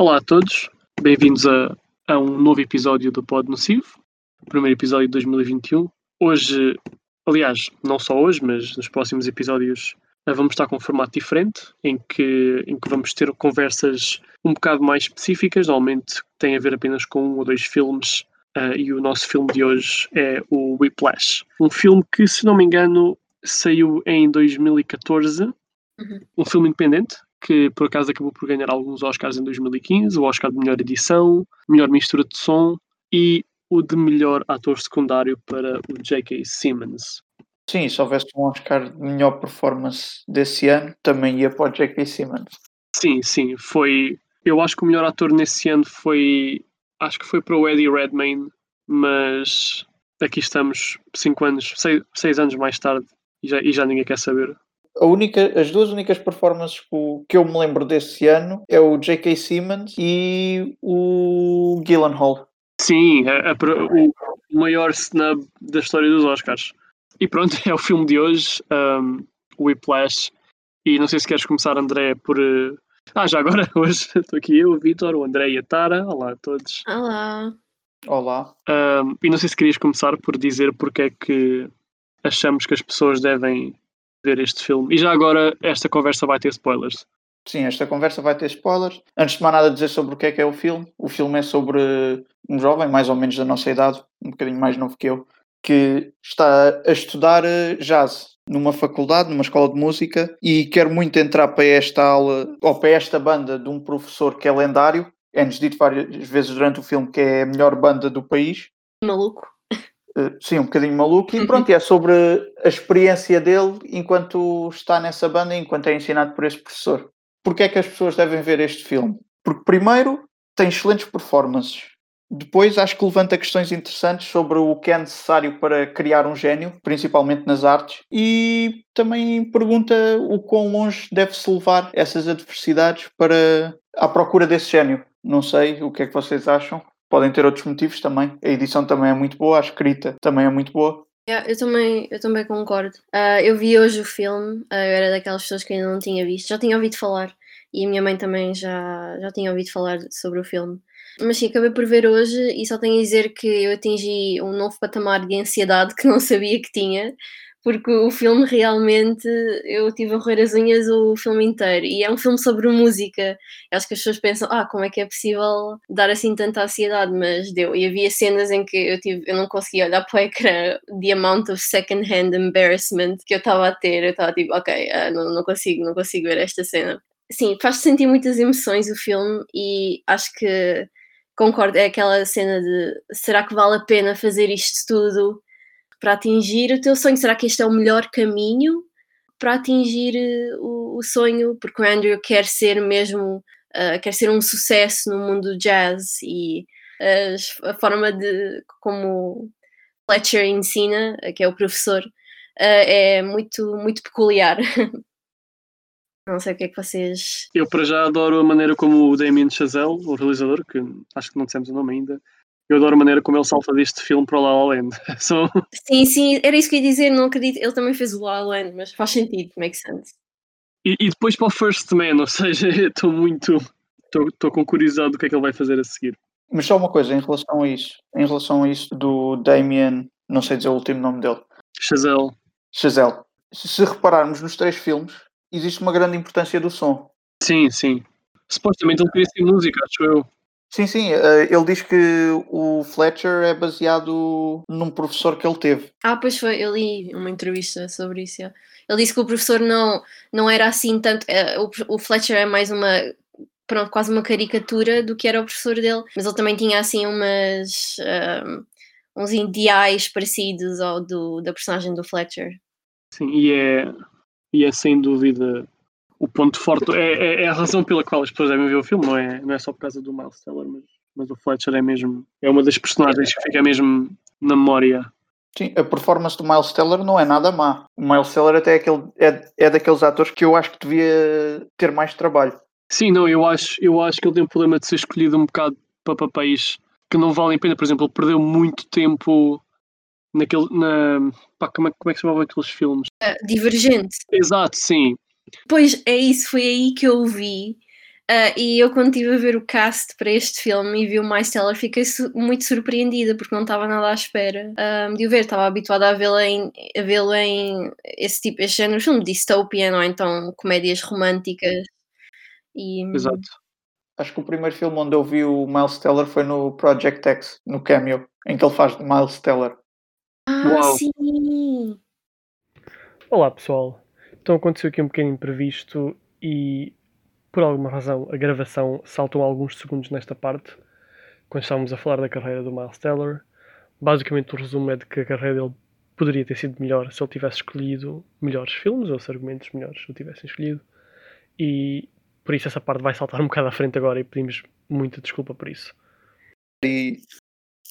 Olá a todos, bem-vindos a, a um novo episódio do Pod Nocivo, o primeiro episódio de 2021. Hoje, aliás, não só hoje, mas nos próximos episódios eh, vamos estar com um formato diferente, em que, em que vamos ter conversas um bocado mais específicas, normalmente tem a ver apenas com um ou dois filmes, uh, e o nosso filme de hoje é o Whiplash. Um filme que, se não me engano, saiu em 2014, uhum. um filme independente, que por acaso acabou por ganhar alguns Oscars em 2015, o Oscar de melhor edição, melhor mistura de som e o de melhor ator secundário para o J.K. Simmons. Sim, se houvesse um Oscar de melhor performance desse ano, também ia para o J.K. Simmons. Sim, sim, foi. Eu acho que o melhor ator nesse ano foi. Acho que foi para o Eddie Redmayne, mas aqui estamos cinco anos, seis, seis anos mais tarde e já, e já ninguém quer saber única, as duas únicas performances que eu me lembro desse ano é o J.K. Simmons e o Gyllenhaal. Sim, é, é o maior snub da história dos Oscars. E pronto, é o filme de hoje, um, Whiplash. E não sei se queres começar, André, por. Uh... Ah, já agora, hoje estou aqui eu, o Vitor, o André e a Tara. Olá a todos. Olá. Olá. Um, e não sei se querias começar por dizer porque é que achamos que as pessoas devem ver este filme. E já agora, esta conversa vai ter spoilers. Sim, esta conversa vai ter spoilers. Antes de mais nada dizer sobre o que é que é o filme. O filme é sobre um jovem, mais ou menos da nossa idade, um bocadinho mais novo que eu, que está a estudar eh, jazz numa faculdade, numa escola de música, e quer muito entrar para esta aula, ou para esta banda de um professor que é lendário. É-nos dito várias vezes durante o filme que é a melhor banda do país. Maluco. Eh, sim, um bocadinho maluco. E pronto, é sobre a experiência dele enquanto está nessa banda, enquanto é ensinado por esse professor. Porquê é que as pessoas devem ver este filme? Porque, primeiro, tem excelentes performances. Depois, acho que levanta questões interessantes sobre o que é necessário para criar um gênio, principalmente nas artes, e também pergunta o quão longe deve-se levar essas adversidades para à procura desse gênio. Não sei o que é que vocês acham. Podem ter outros motivos também. A edição também é muito boa, a escrita também é muito boa. Yeah, eu, também, eu também concordo. Uh, eu vi hoje o filme, uh, eu era daquelas pessoas que ainda não tinha visto, já tinha ouvido falar e a minha mãe também já, já tinha ouvido falar sobre o filme. Mas sim, acabei por ver hoje e só tenho a dizer que eu atingi um novo patamar de ansiedade que não sabia que tinha porque o filme realmente eu tive a roer as unhas o filme inteiro e é um filme sobre música. Acho que as pessoas pensam, ah, como é que é possível dar assim tanta ansiedade? Mas deu. E havia cenas em que eu, tive, eu não conseguia olhar para o ecrã, the amount of second-hand embarrassment que eu estava a ter. Eu estava tipo, ok, uh, não, não consigo, não consigo ver esta cena. Sim, faz sentir muitas emoções o filme e acho que concordo, é aquela cena de será que vale a pena fazer isto tudo? Para atingir o teu sonho? Será que este é o melhor caminho para atingir eh, o, o sonho? Porque o Andrew quer ser mesmo, uh, quer ser um sucesso no mundo do jazz e uh, a forma de como Fletcher ensina, que é o professor, uh, é muito, muito peculiar. Não sei o que é que vocês. Eu, para já, adoro a maneira como o Damien Chazelle, o realizador, que acho que não dissemos o nome ainda, eu adoro a maneira como ele salta deste filme para o La La Land. so... Sim, sim, era isso que eu ia dizer, não acredito. Ele também fez o La La Land, mas faz sentido, makes sense. E, e depois para o First Man, ou seja, estou muito. Estou com curiosidade do que é que ele vai fazer a seguir. Mas só uma coisa em relação a isso, em relação a isso do Damien, não sei dizer o último nome dele. Chazelle. Chazelle. Se repararmos nos três filmes, existe uma grande importância do som. Sim, sim. Supostamente ele queria ser música, acho eu. Sim, sim, eh, ele diz que o Fletcher é baseado num professor que ele teve. Ah, pois foi, eu li uma entrevista sobre isso. Ele disse que o professor não, não era assim tanto. Eh, o, Fletcher é mais uma. Pronto, quase uma caricatura do que era o professor dele, mas ele também tinha assim umas. Um, ehm, uns ideais parecidos ao do, da personagem do Fletcher. Sim, e é, e é sem dúvida o ponto forte, é, é, é, a razão pela qual as pessoas devem ver o filme, não é, não é só por causa do Miles Teller, mas, mas o Fletcher é mesmo, é uma das personagens que fica mesmo na memória. Sim, a performance do Miles Teller não é nada má. O Miles Teller até é, aquele, é, é daqueles atores que eu acho que devia ter mais trabalho. Sim, não, eu acho, eu acho que ele tem o problema de ser escolhido um bocado para papéis que não valem a pena. Por exemplo, ele perdeu muito tempo naquele. Na, pá, como, é, como é que se chamavam aqueles filmes? Uh, divergente. Exato, sim. Pois é isso, foi aí que eu vi Uh, e eu, quando estive a ver o cast para este filme e vi o Miles Teller, fiquei su muito surpreendida porque não estava nada à espera um, de o ver. Estava habituada a vê-lo em, a vê em esse tipo, este género de filme, dystopian ou então comédias românticas. E, Exato. Acho que o primeiro filme onde eu vi o Miles Teller foi no Project X, no Cameo, em que ele faz de Miles Teller. Ah, Uau. sim! Olá pessoal, então aconteceu aqui um pequeno imprevisto e por alguma razão a gravação saltou alguns segundos nesta parte, quando estávamos a falar da carreira do Miles Teller. Basicamente o resumo é de que a carreira dele poderia ter sido melhor se ele tivesse escolhido melhores filmes ou se argumentos melhores o tivessem escolhido e por isso essa parte vai saltar um bocado à frente agora e pedimos muita desculpa por isso. E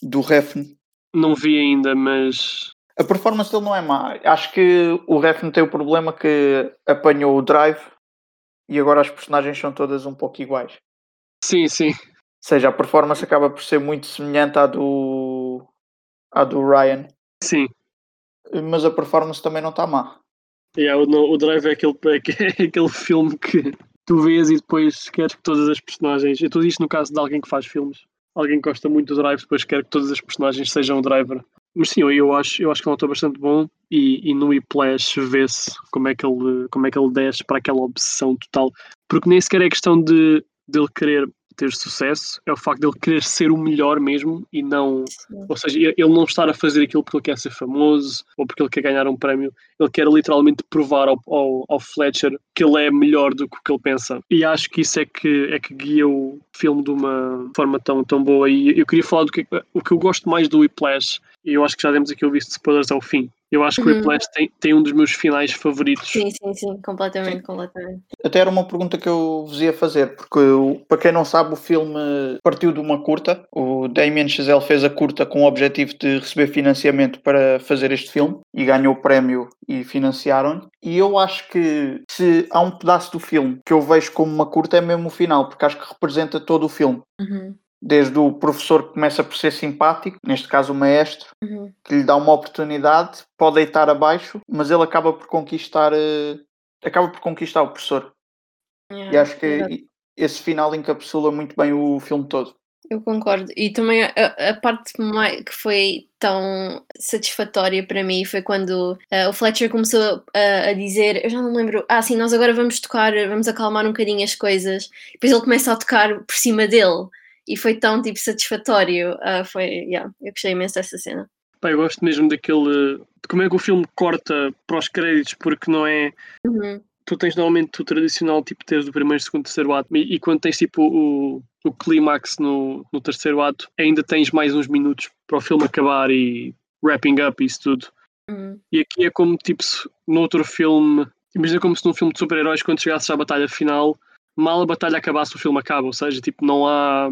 do Refn. Não vi ainda, mas A performance dele não é má. Acho que o Refn tem o problema que apanhou o drive e agora as personagens são todas um pouco iguais. sim, sim. Ou seja, a performance acaba por ser muito semelhante à do, à do Ryan, Sim. mas a performance também não está má. Yeah, o, o Drive é aquele, é aquele filme que tu vês e depois queres que todas as personagens. Eu estou isto no caso de alguém que faz filmes. Alguém que gosta muito do Drive, depois quer que todas as personagens sejam o driver. Mas sim, eu, eu acho, eu acho que é um ator bastante bom e, e no Whiplash vê-se como, é que ele, como é que ele desce para aquela obsessão total. Porque nem sequer é questão de dele querer ter sucesso, é o facto dele querer ser o melhor mesmo e não Sim. ou seja, ele ele não estar a fazer aquilo porque ele quer ser famoso ou porque ele quer ganhar um prémio. Ele quer literalmente provar ao, ao, ao Fletcher que ele é melhor do que o que ele pensa. E acho que isso é que, é que guia o filme de uma forma tão, tão boa. E eu queria falar do que o que eu gosto mais do Whiplash, e eu acho que já demos aqui o visto de spoilers ao fim. Eu acho que o Uhum. Whiplash tem, tem um dos meus finais favoritos. Sim, sim, sim, completamente, completamente. Até era uma pergunta que eu vos ia fazer, porque para quem não sabe, o filme partiu de uma curta. O Damien Chazelle fez a curta com o objetivo de receber financiamento para fazer este filme e ganhou o prémio e financiaram. E eu acho que se há um pedaço do filme que eu vejo como uma curta é mesmo o final, porque acho que representa todo o filme. Uhum, Desde o professor que começa por ser simpático, neste caso o maestro, uhum. que lhe dá uma oportunidade, pode deitar abaixo, mas ele acaba por conquistar, eh, acaba por conquistar o professor. E Yeah, acho que esse final encapsula muito bem o filme todo. Eu concordo. E também a, a parte que foi tão satisfatória para mim foi quando ah, o Fletcher começou a, a dizer, eu já não lembro, ah, sim, nós agora vamos tocar, vamos acalmar um bocadinho as coisas. Depois ele começa a tocar por cima dele. E foi tão, tipo, satisfatório. Ah, foi, yeah, eu gostei imenso dessa cena. Pá, eu gosto mesmo daquele. de como é que o filme corta para os créditos, porque não é. Uhum, tu tens normalmente o tradicional tipo teres o primeiro, segundo, terceiro ato e, e quando tens tipo o, o clímax no, no terceiro ato ainda tens mais uns minutos para o filme acabar e wrapping up e isso tudo uhum. e aqui é como tipo se no outro filme imagina como se num filme de super-heróis quando chegasses à batalha final mal a batalha acabasse o filme acaba, ou seja, tipo não há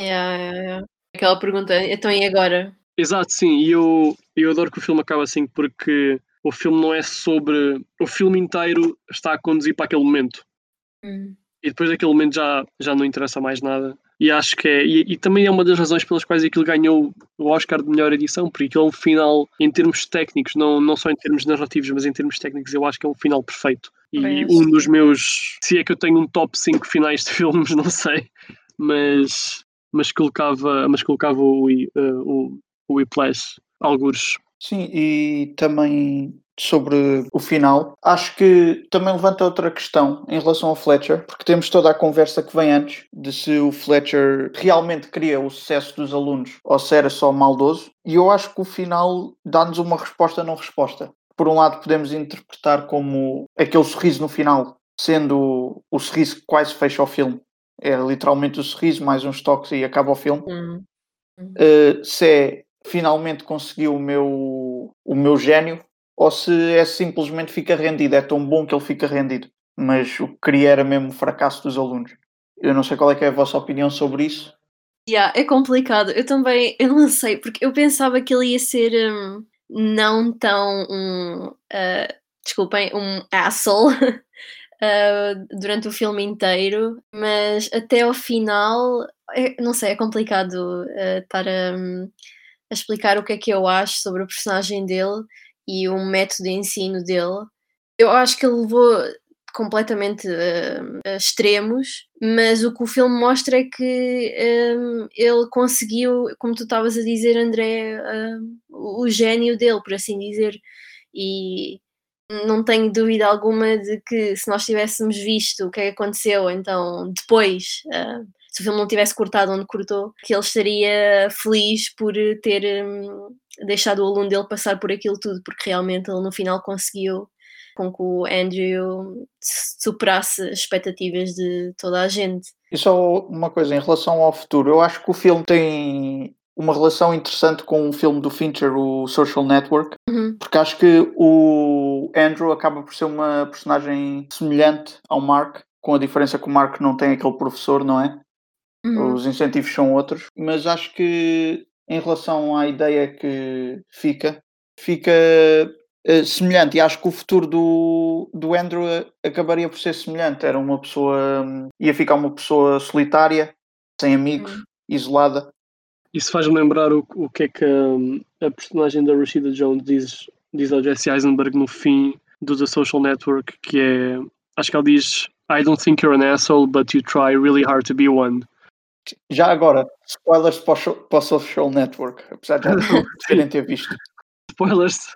Yeah, yeah, yeah. Aquela pergunta, então e agora? Exato, sim, e eu, eu adoro que o filme acabe assim porque o filme não é sobre. O filme inteiro está a conduzir para aquele momento. Hum, e depois daquele momento já, já não interessa mais nada. E acho que é. E, e também é uma das razões pelas quais aquilo ganhou o Oscar de melhor edição, porque aquilo é um final, em termos técnicos, não, não só em termos narrativos, mas em termos técnicos, eu acho que é um final perfeito. E Bem, um dos meus. Se é que eu tenho um top 5 finais de filmes, não sei, mas, mas colocava, mas colocava o, eh, o, o Whiplash, algures. Sim, e também sobre o final, acho que também levanta outra questão em relação ao Fletcher, porque temos toda a conversa que vem antes de se o Fletcher realmente queria o sucesso dos alunos ou se era só maldoso, e eu acho que o final dá-nos uma resposta não resposta. Por um lado, podemos interpretar como aquele sorriso no final, sendo o sorriso que quase fecha o filme. É literalmente o sorriso, mais uns toques e acaba o filme. hum. Uh, se é finalmente conseguiu o meu, o meu gênio ou se é simplesmente fica rendido. É tão bom que ele fica rendido. Mas o que queria era mesmo o fracasso dos alunos. Eu não sei qual é, que é a vossa opinião sobre isso. Yeah, é complicado. Eu também, eu não sei, porque eu pensava que ele ia ser hum, não tão um, ah, desculpem, um asshole ah, durante o filme inteiro, mas até ao final, é- não sei, é complicado ah, estar a, hum, a explicar o que é que eu acho sobre o personagem dele e o método de ensino dele. Eu acho que ele levou completamente a extremos mas o que o filme mostra é que um, ele conseguiu, como tu estavas a dizer, André, um, o gênio dele, por assim dizer, e não tenho dúvida alguma de que se nós tivéssemos visto o que é que aconteceu, então depois, uh, se o filme não tivesse cortado onde cortou, que ele estaria feliz por ter um, deixado o aluno dele passar por aquilo tudo, porque realmente ele no final conseguiu com que o Andrew superasse as expectativas de toda a gente. E só uma coisa em relação ao futuro, eu acho que o filme tem uma relação interessante com o filme do Fincher, o Social Network, uhum. porque acho que o Andrew acaba por ser uma personagem semelhante ao Mark, com a diferença que o Mark não tem aquele professor, não é? Uhum. Os incentivos são outros, mas acho que em relação à ideia que fica, fica uh, semelhante e acho que o futuro do, do Andrew acabaria por ser semelhante. Era uma pessoa, um, ia ficar uma pessoa solitária, sem amigos, uhum. isolada isso faz-me lembrar o, o que é que um, a personagem da Rashida Jones diz, diz ao Jesse Eisenberg no fim do The Social Network, que é, acho que ela diz I don't think you're an asshole, but you try really hard to be one. Já agora, spoilers para o, para o Social Network, apesar de já terem ter visto. Spoilers,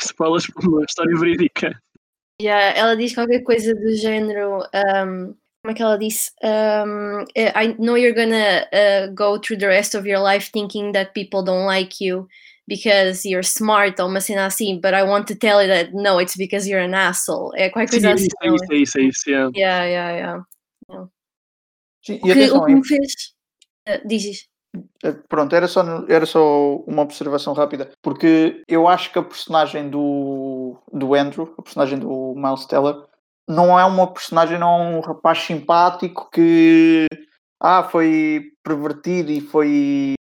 spoilers para uma história verídica. Yeah, ela diz qualquer coisa do género. Um, como é que ela disse? Um, eh, I know you're gonna uh, go through the rest of your life thinking that people don't like you because you're smart ou uma cena assim, but I want to tell you that no, it's because you're an asshole. É qualquer coisa assim. É isso, é isso, é isso, yeah. Yeah, yeah, yeah. yeah. Sim, o, que, o que me fez... Uh, dizes. Eh, pronto, era só, era só uma observação rápida, porque eu acho que a personagem do, do Andrew, a personagem do Miles Teller, não é uma personagem, não é um rapaz simpático que ah, foi pervertido e foi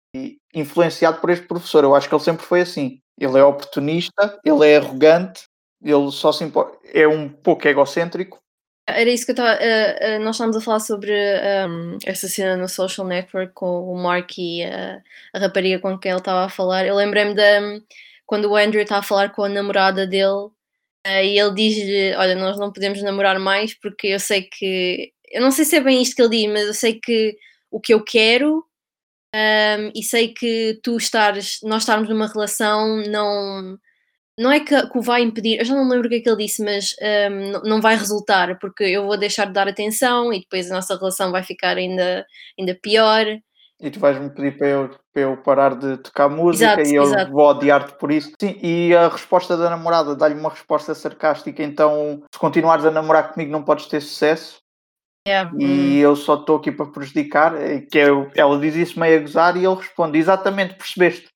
influenciado por este professor. Eu acho que ele sempre foi assim. Ele é oportunista, ele é arrogante, ele só se é um pouco egocêntrico. Era isso que eu estava. Uh, uh, nós estávamos a falar sobre um, essa cena no social network com o Mark e a rapariga com quem ele estava a falar. Eu lembrei-me de um, quando o Andrew estava a falar com a namorada dele e ele diz-lhe: Olha, nós não podemos namorar mais porque eu sei que. Eu não sei se é bem isto que ele diz, mas eu sei que o que eu quero um, e sei que tu estares, nós estarmos numa relação não. Não é que, que o vai impedir, eu já não lembro o que é que ele disse, mas um, não, não vai resultar, porque eu vou deixar de dar atenção e depois a nossa relação vai ficar ainda, ainda pior. E tu vais-me pedir para eu, para eu parar de tocar música exato, e eu exato. vou odiar-te por isso. Sim, e a resposta da namorada dá-lhe uma resposta sarcástica, então se continuares a namorar comigo não podes ter sucesso. Yeah. E hum. eu só estou aqui para prejudicar. Que eu, ela diz isso meio a gozar e ele responde, exatamente, percebeste?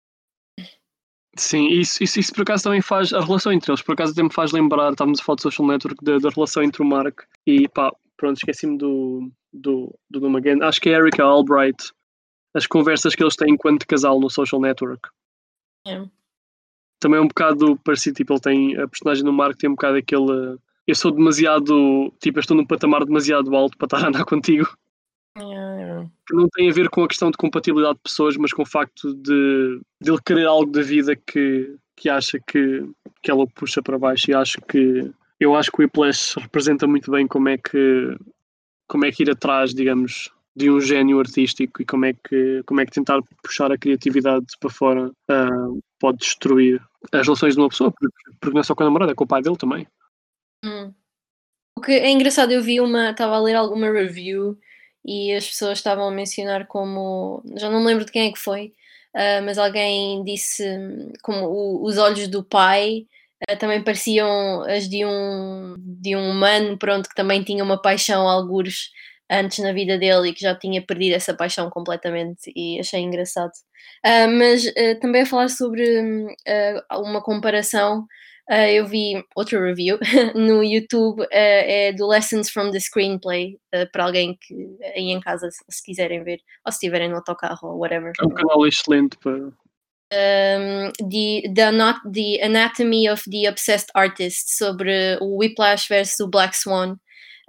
Sim, isso, isso, isso por acaso também faz a relação entre eles, por acaso até me faz lembrar, estávamos a falar do social network, da, da relação entre o Mark e pá, pronto, esqueci-me do, do, do nome again. Acho que é Erika Albright, as conversas que eles têm enquanto casal no social network. É. Também é um bocado parecido, tipo, ele tem, a personagem do Mark tem um bocado aquele, eu sou demasiado, tipo, eu estou num patamar demasiado alto para estar a andar contigo. É. Que não tem a ver com a questão de compatibilidade de pessoas, mas com o facto de, de ele querer algo da vida que, que acha que, que ela o puxa para baixo e acho que eu acho que o Whiplash representa muito bem como é que como é que ir atrás, digamos, de um gênio artístico e como é que, como é que tentar puxar a criatividade para fora uh, pode destruir as relações de uma pessoa, porque, não é só com a namorada, é com o pai dele também. Hum. O que é engraçado, eu vi uma, estava a ler alguma review e as pessoas estavam a mencionar como, já não me lembro de quem é que foi, uh, mas alguém disse como o, os olhos do pai uh, também pareciam as de um, de um humano, pronto, que também tinha uma paixão, algures, antes na vida dele e que já tinha perdido essa paixão completamente e achei engraçado. Uh, mas uh, também a falar sobre uh, uma comparação, eu vi outra review no YouTube, é do Lessons from the Screenplay, para alguém que aí em casa, se quiserem ver, ou se estiverem no autocarro ou whatever. É um canal excelente para. Um, the, the, not, the Anatomy of the Obsessed Artist sobre o Whiplash versus o Black Swan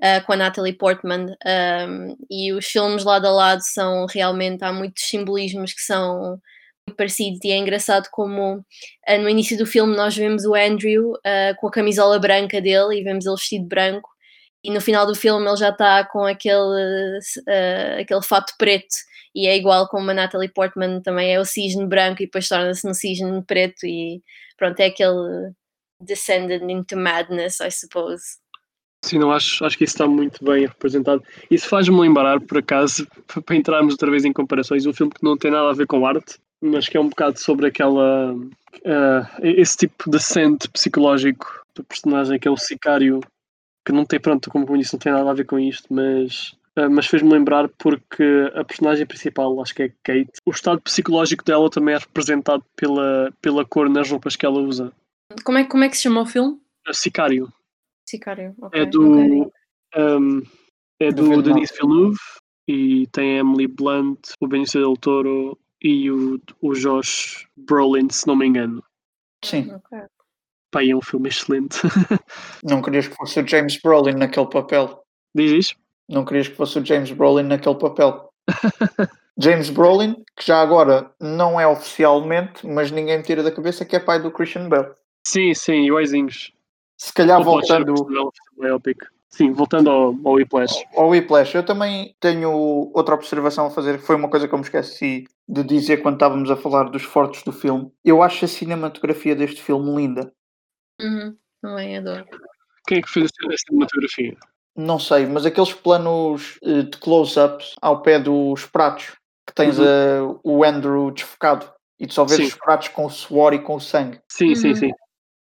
uh, com a Natalie Portman um, e os filmes lado a lado são realmente, há muitos simbolismos que são parecidos e é engraçado como uh, no início do filme nós vemos o Andrew uh, com a camisola branca dele e vemos ele vestido branco e no final do filme ele já está com aquele, aquele fato preto e é igual como a Natalie Portman também é o cisne branco e depois torna-se no cisne preto e pronto, é aquele descended into madness, I suppose. Sim, não acho, acho que isso está muito bem representado. Isso faz-me lembrar, por acaso, para entrarmos outra vez em comparações, um filme que não tem nada a ver com arte, mas que é um bocado sobre aquela. Uh, esse tipo de descente psicológico do personagem que é o sicário, que não tem, pronto, como eu disse, não tem nada a ver com isto, mas. Uh, mas fez-me lembrar porque a personagem principal, acho que é Kate, o estado psicológico dela também é representado pela, pela cor nas roupas que ela usa. Como é, como é que se chama o filme? Sicário. Sicário, okay, é do, um, é do Denis Villeneuve e tem a Emily Blunt, o Benicio del Toro e o, o Josh Brolin, se não me engano. Sim. Okay. Pá, é um filme excelente. não querias que fosse o James Brolin naquele papel? Diz isso? Não querias que fosse o James Brolin naquele papel? James Brolin, que já agora não é oficialmente, mas ninguém me tira da cabeça que é pai do Christian Bale. Sim, sim, e Oizinhos. Se calhar voltando. Sim, voltando ao, ao Whiplash. Ao Whiplash, eu também tenho outra observação a fazer, que foi uma coisa que eu me esqueci de dizer quando estávamos a falar dos fortes do filme. Eu acho a cinematografia deste filme linda. Uhum, também adoro. Quem é que fez a cinematografia? Não sei, mas aqueles planos eh, de close-ups ao pé dos pratos, que tens uhum. uh, o Andrew desfocado e tu só vês sim. os pratos com o suor e com o sangue. Sim, uhum. sim, sim.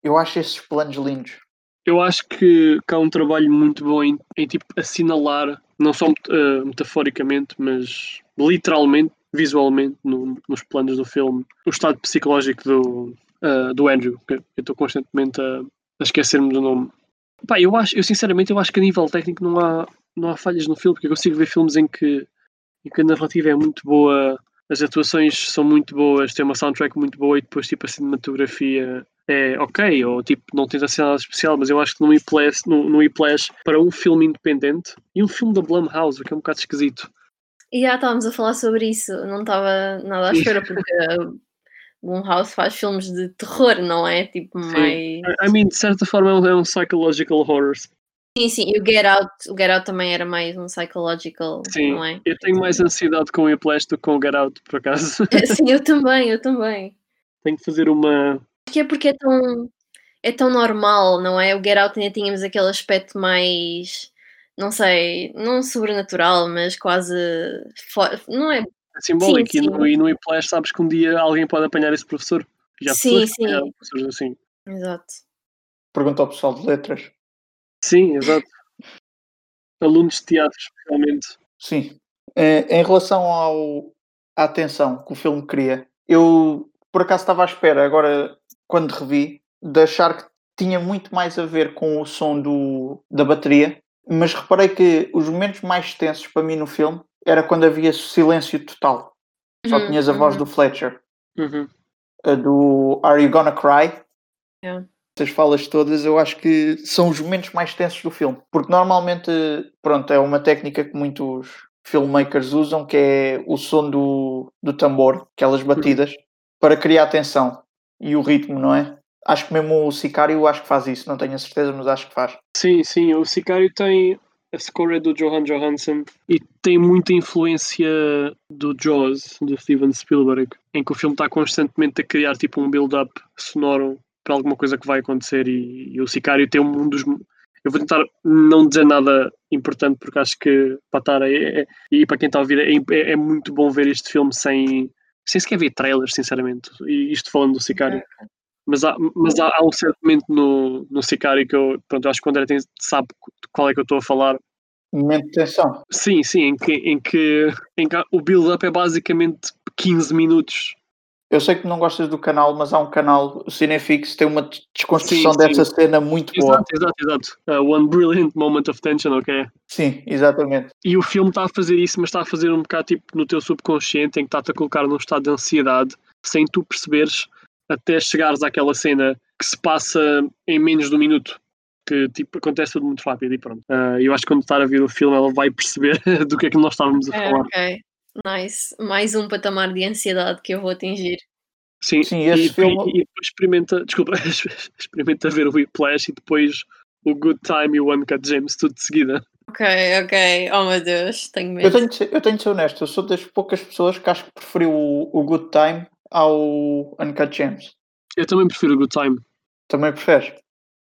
Eu acho esses planos lindos. Eu acho que, que há um trabalho muito bom em, em tipo, assinalar, não só uh, metaforicamente, mas literalmente, visualmente, no, nos planos do filme, o estado psicológico do, uh, do Andrew. Que eu estou constantemente a, a esquecer-me do nome. Pá, eu, acho, eu sinceramente eu acho que a nível técnico não há, não há falhas no filme, porque eu consigo ver filmes em que, em que a narrativa é muito boa, as atuações são muito boas, tem uma soundtrack muito boa e depois tipo a cinematografia é ok, ou tipo, não tens assim nada especial, mas eu acho que no Whiplash, no, no Whiplash, para um filme independente e um filme da Blumhouse, o que é um bocado esquisito. E já estávamos a falar sobre isso, não estava nada à espera, porque Blumhouse faz filmes de terror, não é? Tipo, sim. mais. I mean, de certa forma é um, é um psychological horror. Sim, sim, e o Get Out, o Get Out também era mais um psychological, sim, não é? Eu tenho mais ansiedade com o Whiplash do que com o Get Out, por acaso. Sim, eu também, eu também. Tenho que fazer uma, que é porque é tão, é tão normal, não é? O Get Out ainda tínhamos aquele aspecto mais, não sei, não sobrenatural, mas quase. Não é. é simbólico. Sim, sim. E, no, e no Whiplash sabes que um dia alguém pode apanhar esse professor. Já sim, sim. professores assim. Exato. Pergunta ao pessoal de letras. Sim, exato. Alunos de teatro, especialmente. Sim. É, em relação ao, à atenção que o filme cria, eu por acaso estava à espera, agora quando revi, de achar que tinha muito mais a ver com o som do, da bateria, mas reparei que os momentos mais tensos para mim no filme era quando havia silêncio total. Só uhum, tinhas a voz uhum. do Fletcher, uhum. a do Are You Gonna Cry? Yeah. Essas falas todas eu acho que são os momentos mais tensos do filme, porque normalmente, pronto, é uma técnica que muitos filmmakers usam, que é o som do, do tambor, aquelas uhum. batidas, para criar tensão e o ritmo, não é? Acho que mesmo o Sicário acho que faz isso, não tenho a certeza, mas acho que faz. Sim, sim, o Sicário tem a score do Johan Johansson e tem muita influência do Jaws, do Steven Spielberg, em que o filme está constantemente a criar tipo um build-up sonoro para alguma coisa que vai acontecer e, e, o Sicário tem um dos eu vou tentar não dizer nada importante porque acho que para estar aí é, é, e para quem está a ouvir é, é, é muito bom ver este filme sem sem sequer ver trailers, sinceramente. E isto falando do Sicário. Mas há, mas há, há um certo momento no, no Sicário que eu, pronto, eu acho que o André tem, sabe qual é que eu estou a falar. Momento de tensão. Sim, sim, em que, em que, em que o build-up é basicamente 15 minutos eu sei que não gostas do canal, mas há um canal, o Cinefix, tem uma desconstrução sim, dessa cena muito exato, boa. Exato, exato. Uh, one brilliant moment of tension, ok? Sim, exatamente. E o filme está a fazer isso, mas está a fazer um bocado tipo no teu subconsciente, em que está-te a colocar num estado de ansiedade, sem tu perceberes, até chegares àquela cena que se passa em menos de um minuto. Que tipo, acontece tudo muito rápido e pronto. Uh, eu acho que quando estar a ver o filme, ela vai perceber do que é que nós estávamos a É, falar. Nice. Mais um patamar de ansiedade que eu vou atingir. Sim, Sim, e, esse e- filme- e depois experimenta, desculpa, experimenta ver o Whiplash e depois o Good Time e o Uncut James, tudo de seguida. Ok, ok. Oh meu Deus, tenho Eu medo. tenho, de ser, eu tenho de ser honesto, eu sou das poucas pessoas que acho que preferiu o, o Good Time ao Uncut Gems. Eu também prefiro o Good Time. Também preferes?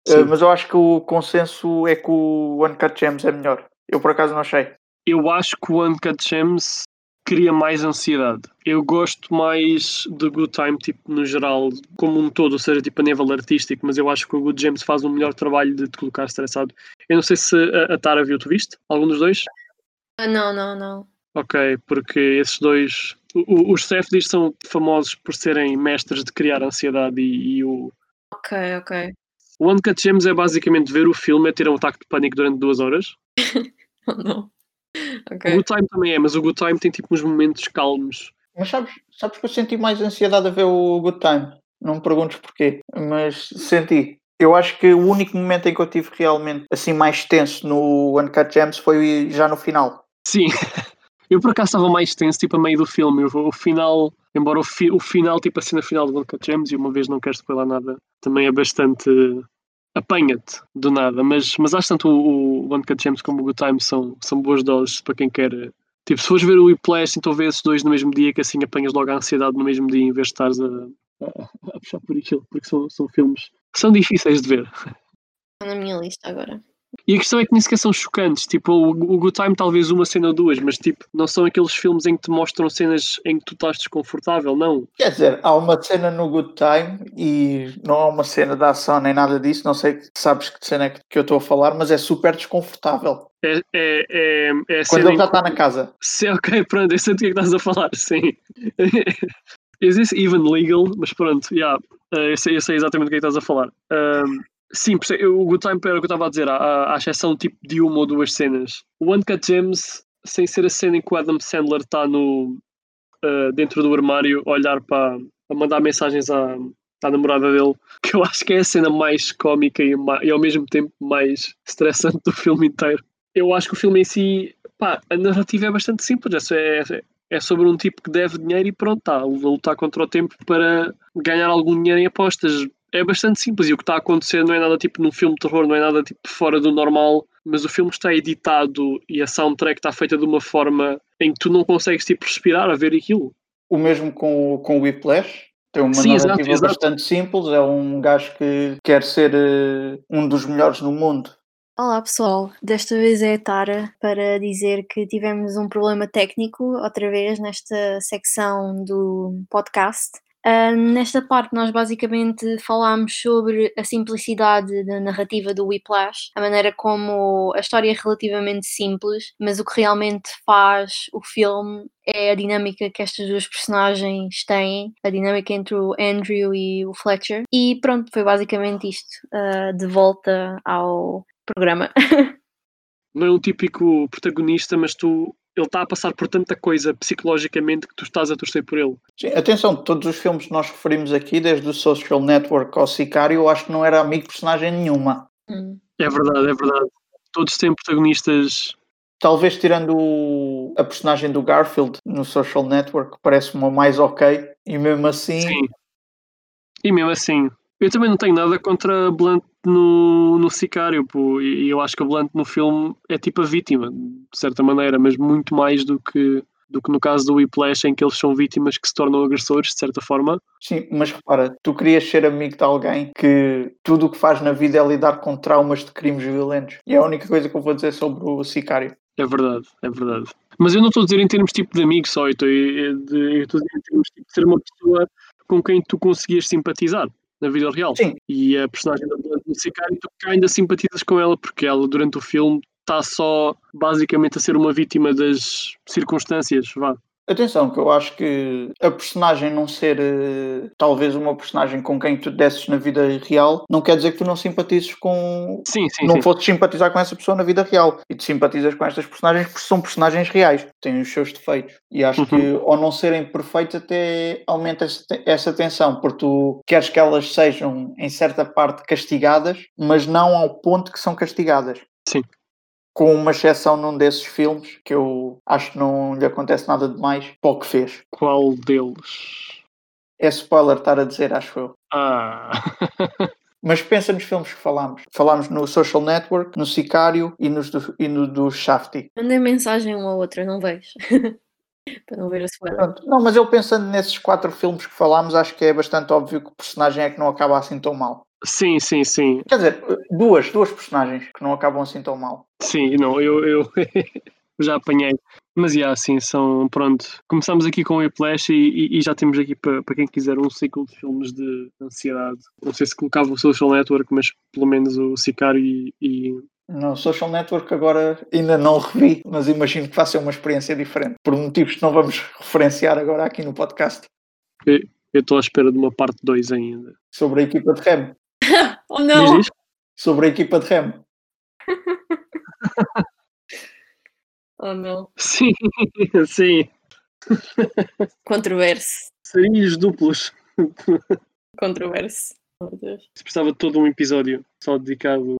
Uh, mas eu acho que o consenso é que o Uncut Gems é melhor. Eu por acaso não achei. Eu acho que o Uncut Gems cria mais ansiedade. Eu gosto mais do Good Time, tipo, no geral, como um todo, ou seja, tipo, a nível artístico, mas eu acho que o Good James faz um melhor trabalho de te colocar estressado. Eu não sei se a, a Tara viu, tu viste? Algum dos dois? Ah, Não, não, não. Ok, porque esses dois. o- Os CFDs são famosos por serem mestres de criar ansiedade e, e o. Ok, ok. O Uncut Gems é basicamente ver o filme, é ter um ataque de pânico durante duas horas. Oh, não. O Ok. Good Time também é, mas o Good Time tem tipo uns momentos calmos. Mas sabes, sabes que eu senti mais ansiedade a ver o Good Time. Não me perguntes porquê, mas senti. Eu acho que o único momento em que eu tive realmente assim mais tenso no Uncut Gems foi já no final. Sim, eu por acaso estava mais tenso, tipo, a meio do filme. O, o final, embora o, fi- o final, tipo, a cena final do Uncut Gems, e uma vez não quero spoiler nada, também é bastante. Apanha-te do nada. Mas, mas acho tanto o, o Uncut Gems como o Good Time são, são boas doses para quem quer. Tipo, se fores ver o Whiplash, então vê esses dois no mesmo dia, que assim apanhas logo a ansiedade no mesmo dia, em vez de estares a, a, a puxar por aquilo, porque são, são filmes são difíceis de ver. Está na minha lista agora. E a questão é que nem sequer são chocantes. Tipo, o, o Good Time talvez uma cena ou duas, mas tipo, não são aqueles filmes em que te mostram cenas em que tu estás desconfortável, não. Quer dizer, há uma cena no Good Time e não há uma cena de ação nem nada disso. Não sei se sabes que cena é que que eu estou a falar, mas é super desconfortável. É, é, é, é Quando ele já que- está na casa. Sim, ok, pronto, eu sei do que é que estás a falar, sim. Is this even legal? Mas pronto, yeah, eh, eu, sei, eu sei exatamente do que é que estás a falar. Ahm, sim, isso- eu- o Good Time era o que eu estava a dizer, à, à- exceção tipo, de uma ou duas cenas. O Uncut Gems, sem ser a cena em que o Adam Sandler está no, ah, dentro do armário a olhar para a mandar mensagens à, à namorada dele, que eu acho que é a cena mais cómica e, e ao mesmo tempo mais estressante do filme inteiro. Eu acho que o filme em si, pá, a narrativa é bastante simples, é, é, é sobre um tipo que deve dinheiro e pronto, está a lutar contra o tempo para ganhar algum dinheiro em apostas. É bastante simples e o que está a acontecer não é nada tipo num filme de terror, não é nada tipo fora do normal, mas o filme está editado e a soundtrack está feita de uma forma em que tu não consegues tipo respirar a ver aquilo. O mesmo com, o- com o Whiplash. Tem uma Sim, exato, narrativa exato. bastante simples. É um gajo que quer ser eh, um dos melhores no mundo. Olá pessoal, desta vez é a Tara para dizer que tivemos um problema técnico outra vez nesta secção do podcast. Nesta parte, nós basicamente falámos sobre a simplicidade da narrativa do Whiplash, a maneira como a história é relativamente simples, mas o que realmente faz o filme é a dinâmica que estas duas personagens têm, a dinâmica entre o Andrew e o Fletcher. E pronto, foi basicamente isto. ah, de volta ao programa. Não é um típico protagonista, mas tu ele está a passar por tanta coisa psicologicamente que tu estás a torcer por ele. Sim, atenção, todos os filmes que nós referimos aqui, desde o Social Network ao Sicário, eu acho que não era amigo de personagem nenhuma. Hum. É verdade, é verdade. Todos têm protagonistas. Talvez tirando o- a personagem do Garfield no Social Network, que parece uma mais ok, e mesmo assim, Sim. E mesmo assim, eu também não tenho nada contra Blunt no, no Sicário, pô, e eu acho que a Blunt no filme é tipo a vítima, de certa maneira, mas muito mais do que, do que no caso do Whiplash, em que eles são vítimas que se tornam agressores, de certa forma. sim, mas repara, tu querias ser amigo de alguém que tudo o que faz na vida é lidar com traumas de crimes violentos. E é a única coisa que eu vou dizer sobre o Sicário. É verdade, é verdade. Mas eu não estou a dizer em termos tipo de amigo só, eu estou a dizer em termos tipo, de ser uma pessoa com quem tu conseguias simpatizar na vida real. Sim. E a personagem da No Sicário, tu ainda simpatizas com ela, porque ela durante o filme está só basicamente a ser uma vítima das circunstâncias, vá. Atenção, que eu acho que a personagem não ser eh, talvez uma personagem com quem tu desses na vida real, não quer dizer que tu não simpatizes com. Sim, sim, não sim. fosses simpatizar com essa pessoa na vida real. E tu simpatizas com estas personagens porque são personagens reais, têm os seus defeitos. E acho Uhum. que ao não serem perfeitos até aumenta essa te- essa tensão, porque tu queres que elas sejam em certa parte castigadas, mas não ao ponto que são castigadas. Sim. Com uma exceção num desses filmes, que eu acho que não lhe acontece nada de mais, para o que fez. Qual deles? É spoiler estar a dizer, acho eu. Ah, Mas pensa nos filmes que falámos. Falámos no Social Network, no Sicário e, nos do, e no do Shafty. Mandei mensagem uma ou outra, não vejo. Para não ver a spoiler. Pronto. Não, mas eu pensando nesses quatro filmes que falámos, acho que é bastante óbvio que o personagem é que não acaba assim tão mal. Sim, sim, sim. Quer dizer, duas, duas personagens que não acabam assim tão mal. Sim, não, eu, eu já apanhei. Mas, já, sim, são, pronto. Começamos aqui com o Whiplash e, e, e já temos aqui para, para quem quiser um ciclo de filmes de ansiedade. Não sei se colocava o Social Network, mas pelo menos o Sicário e, e No Social Network agora ainda não revi, mas imagino que vai ser uma experiência diferente. Por motivos que não vamos referenciar agora aqui no podcast. eu estou à espera de uma parte 2 ainda. Sobre a equipa de Remo. Oh não! Diz isto? Sobre a equipa de Remo. Oh não. Sim, sim. Controverso. Seria duplos. Controverso. Oh, Deus. Se precisava de todo um episódio só dedicado.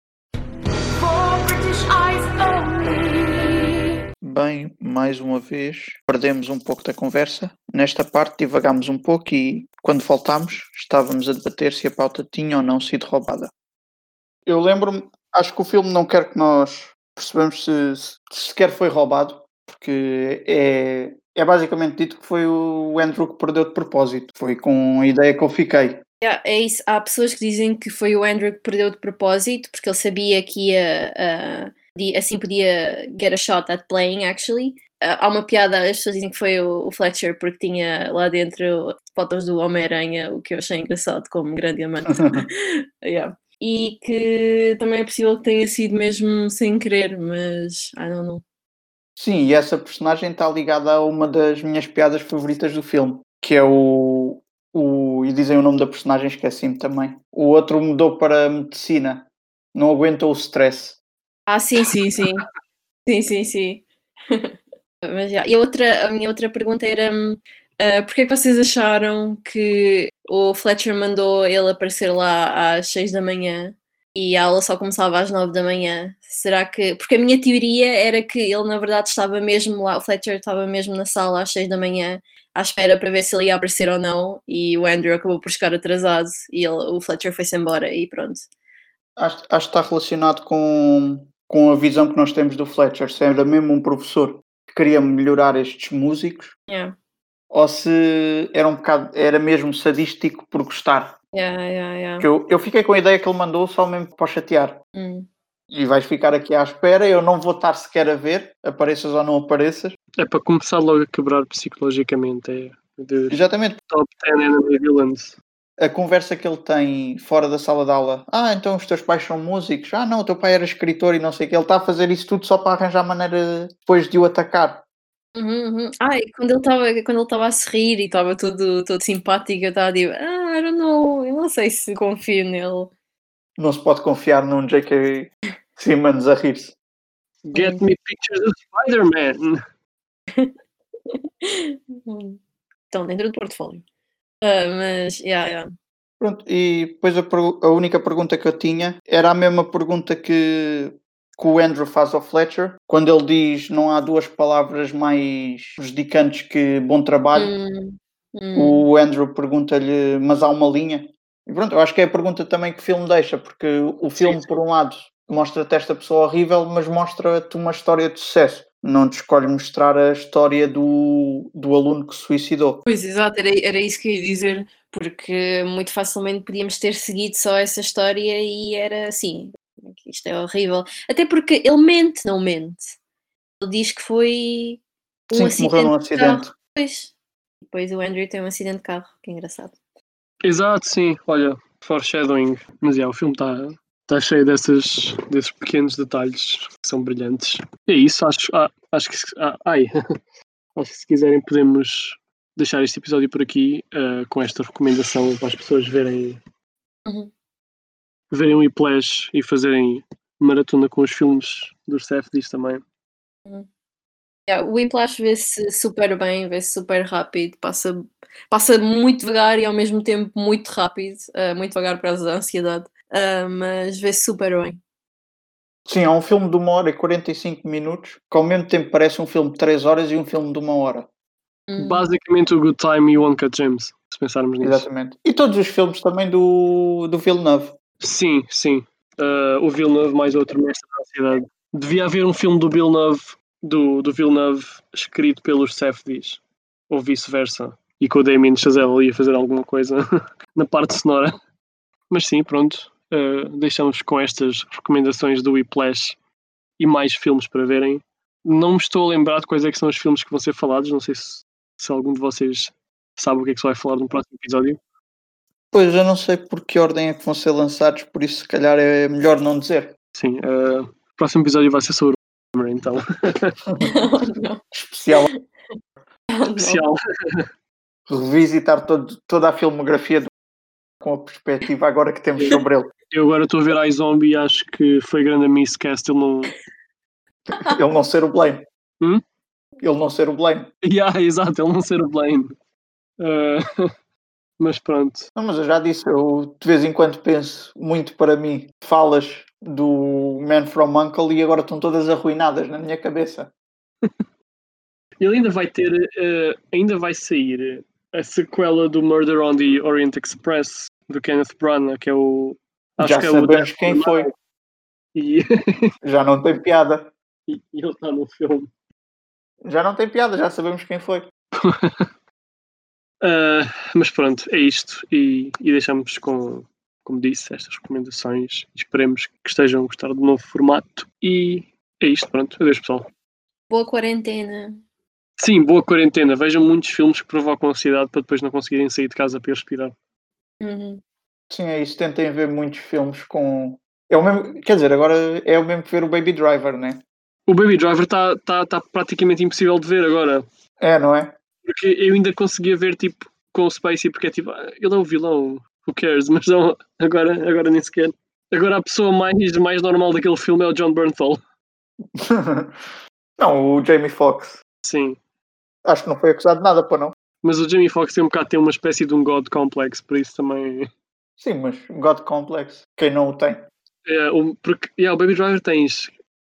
For British eyes only. Bem, mais uma vez, perdemos um pouco da conversa. Nesta parte divagámos um pouco e, quando voltámos, estávamos a debater se a pauta tinha ou não sido roubada. Eu lembro-me, acho que o filme não quer que nós percebamos se, se sequer foi roubado, porque é, é basicamente dito que foi o Andrew que perdeu de propósito. Foi com a ideia que eu fiquei. Yeah, é isso. Há pessoas que dizem que foi o Andrew que perdeu de propósito porque ele sabia que ia di- assim podia get a shot at playing actually. Ah, há uma piada, as pessoas dizem que foi o, o Fletcher porque tinha lá dentro fotos do Homem-Aranha, o que eu achei engraçado como grande amante. Yeah. E que também é possível que tenha sido mesmo sem querer, mas I don't know. Sim, e essa personagem está ligada a uma das minhas piadas favoritas do filme, que é o. o e dizem o nome da personagem, esqueci-me também. O outro mudou para medicina, não aguentou o stress. Ah, sim, sim, sim. sim, sim, sim. Mas já. E a, outra, a minha outra pergunta era: ah, porquê é que vocês acharam que o Fletcher mandou ele aparecer lá às 6 da manhã e a aula só começava às 9 da manhã? Será que. Porque a minha teoria era que ele, na verdade, estava mesmo lá, o Fletcher estava mesmo na sala às 6 da manhã à espera para ver se ele ia aparecer ou não e o Andrew acabou por chegar atrasado e ele, o Fletcher foi-se embora e pronto. Acho, acho que está relacionado com, com a visão que nós temos do Fletcher. Se era mesmo um professor que queria melhorar estes músicos, Yeah. ou se era um bocado, era mesmo sadístico por gostar. Yeah, yeah, eu, eu fiquei com a ideia que ele mandou só mesmo para o chatear. Hum. E vais ficar aqui à espera, eu não vou estar sequer a ver, apareças ou não apareças. É para começar logo a quebrar psicologicamente. É, Deus. Exatamente, Top 10 Enemy Villains. A conversa que ele tem fora da sala de aula. Ah, então os teus pais são músicos. Ah, não, o teu pai era escritor e não sei o que. Ele está a fazer isso tudo só para arranjar maneira depois de o atacar. Uhum, uhum. Ah, e quando ele estava quando ele estava a se rir e estava todo, todo simpático, eu estava a dizer, ah, I don't know, eu não sei se confio nele. Não se pode confiar num J.K. Simmons a rir-se. Get me pictures of Spider-Man. Estão dentro do portfólio. Ah, mas, yeah, yeah. Pronto, e depois a, a única pergunta que eu tinha era a mesma pergunta que, que o Andrew faz ao Fletcher, quando ele diz não há duas palavras mais prejudicantes que bom trabalho. Hum, hum. O Andrew pergunta-lhe, mas há uma linha? E pronto, eu acho que é a pergunta também que o filme deixa, porque o filme, por um lado, mostra-te esta pessoa horrível, mas mostra-te uma história de sucesso. Não te escolhe mostrar a história do, do aluno que se suicidou. Pois, exato, era, era isso que eu ia dizer, porque muito facilmente podíamos ter seguido só essa história e era assim, isto é horrível. Até porque ele mente, não mente. Ele diz que foi um Sim, que morreu num acidente de carro. acidente. Pois. Depois o Andrew tem um acidente de carro, que é engraçado. Exato, sim. Olha, foreshadowing. Mas yeah, o filme está tá cheio dessas, desses pequenos detalhes que são brilhantes. É isso, acho, ah, acho que. se- ah, ai. acho que se quiserem podemos deixar este episódio por aqui ah, com esta recomendação para as pessoas verem, Uhum. verem o Whiplash e fazerem maratona com os filmes dos Safdies também. Yeah, o Whiplash vê-se super bem, vê-se super rápido, passa, passa muito devagar e ao mesmo tempo muito rápido, ah, muito devagar causa da ansiedade, ah, mas vê-se super bem. Sim, é um filme de uma hora e 45 minutos, que ao mesmo tempo parece um filme de 3 horas e um filme de uma hora. Hum. Basicamente o Good Time e o Uncut James, se pensarmos nisso. Exatamente. E todos os filmes também do, do Villeneuve. Sim, sim. Uh, o Villeneuve mais outro mestre da cidade. Devia haver um filme do Villeneuve, do, do Villeneuve escrito pelos Safdies, ou vice-versa. E com o Damien Chazelle ali a fazer alguma coisa na parte sonora. Mas sim, pronto. Uh, deixamos com estas recomendações do Whiplash e mais filmes para verem. Não me estou a lembrar de quais é que são os filmes que vão ser falados. Não sei se, se algum de vocês sabe o que é que se vai falar no próximo episódio. Pois eu não sei por que ordem é que vão ser lançados, por isso se calhar é melhor não dizer. Sim, uh, o próximo episódio vai ser sobre o Hammer, então. Oh. Especial Oh. Especial. revisitar todo- toda a filmografia do- com a perspectiva agora que temos sobre ele. Eu agora estou a ver iZombie e acho que foi grande a miscast. Ele não. Ele não ser o Blaine. Hum? Ele não ser o Blaine. Yeah, exato, ele não ser o Blaine. Uh, mas pronto. Não, mas eu já disse, eu de vez em quando penso muito para mim, falas do Man from Uncle e agora estão todas arruinadas na minha cabeça. Ele ainda vai ter. uh, ainda vai sair a sequela do Murder on the Orient Express do Kenneth Branagh, que é o. Acho Já que é o sabemos Death quem foi. E, Já não tem piada. e ele está no filme. Já não tem piada, já sabemos quem foi. Uh, mas pronto, é isto. E, e deixamos com, como disse, estas recomendações. Esperemos que estejam a gostar do novo formato. E é isto, pronto. Adeus, pessoal. Boa quarentena. Sim, boa quarentena. Vejam muitos filmes que provocam ansiedade para depois não conseguirem sair de casa para ir respirar. Uhum. Sim, é isso. Tentem ver muitos filmes com. É o mesmo, quer dizer, agora é o mesmo que ver o Baby Driver, né? O Baby Driver está tá, tá praticamente impossível de ver agora. É, não é? Porque eu ainda conseguia ver tipo com o Spacey porque é tipo, ah, ele é o vilão, who cares? Mas não, agora, agora nem sequer. Agora a pessoa mais, mais normal daquele filme é o John Bernthal. não, o Jamie Foxx. Sim. Acho que não foi acusado de nada, para não. Mas o Jamie Foxx tem um bocado tem uma espécie de um God complex, por isso também. Sim, mas God Complex, quem não o tem? É, o, porque yeah, o Baby Driver tens.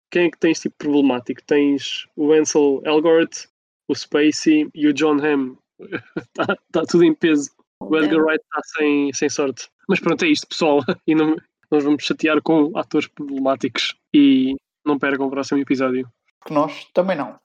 Quem é que tens tipo problemático? Tens o Ansel Elgort, o Spacey e o John Hamm. Está tá tudo em peso. O Edgar Wright está sem, sem sorte. Mas pronto, é isto, pessoal. E não, nós vamos chatear com atores problemáticos. E não percam o próximo episódio. Que nós também não.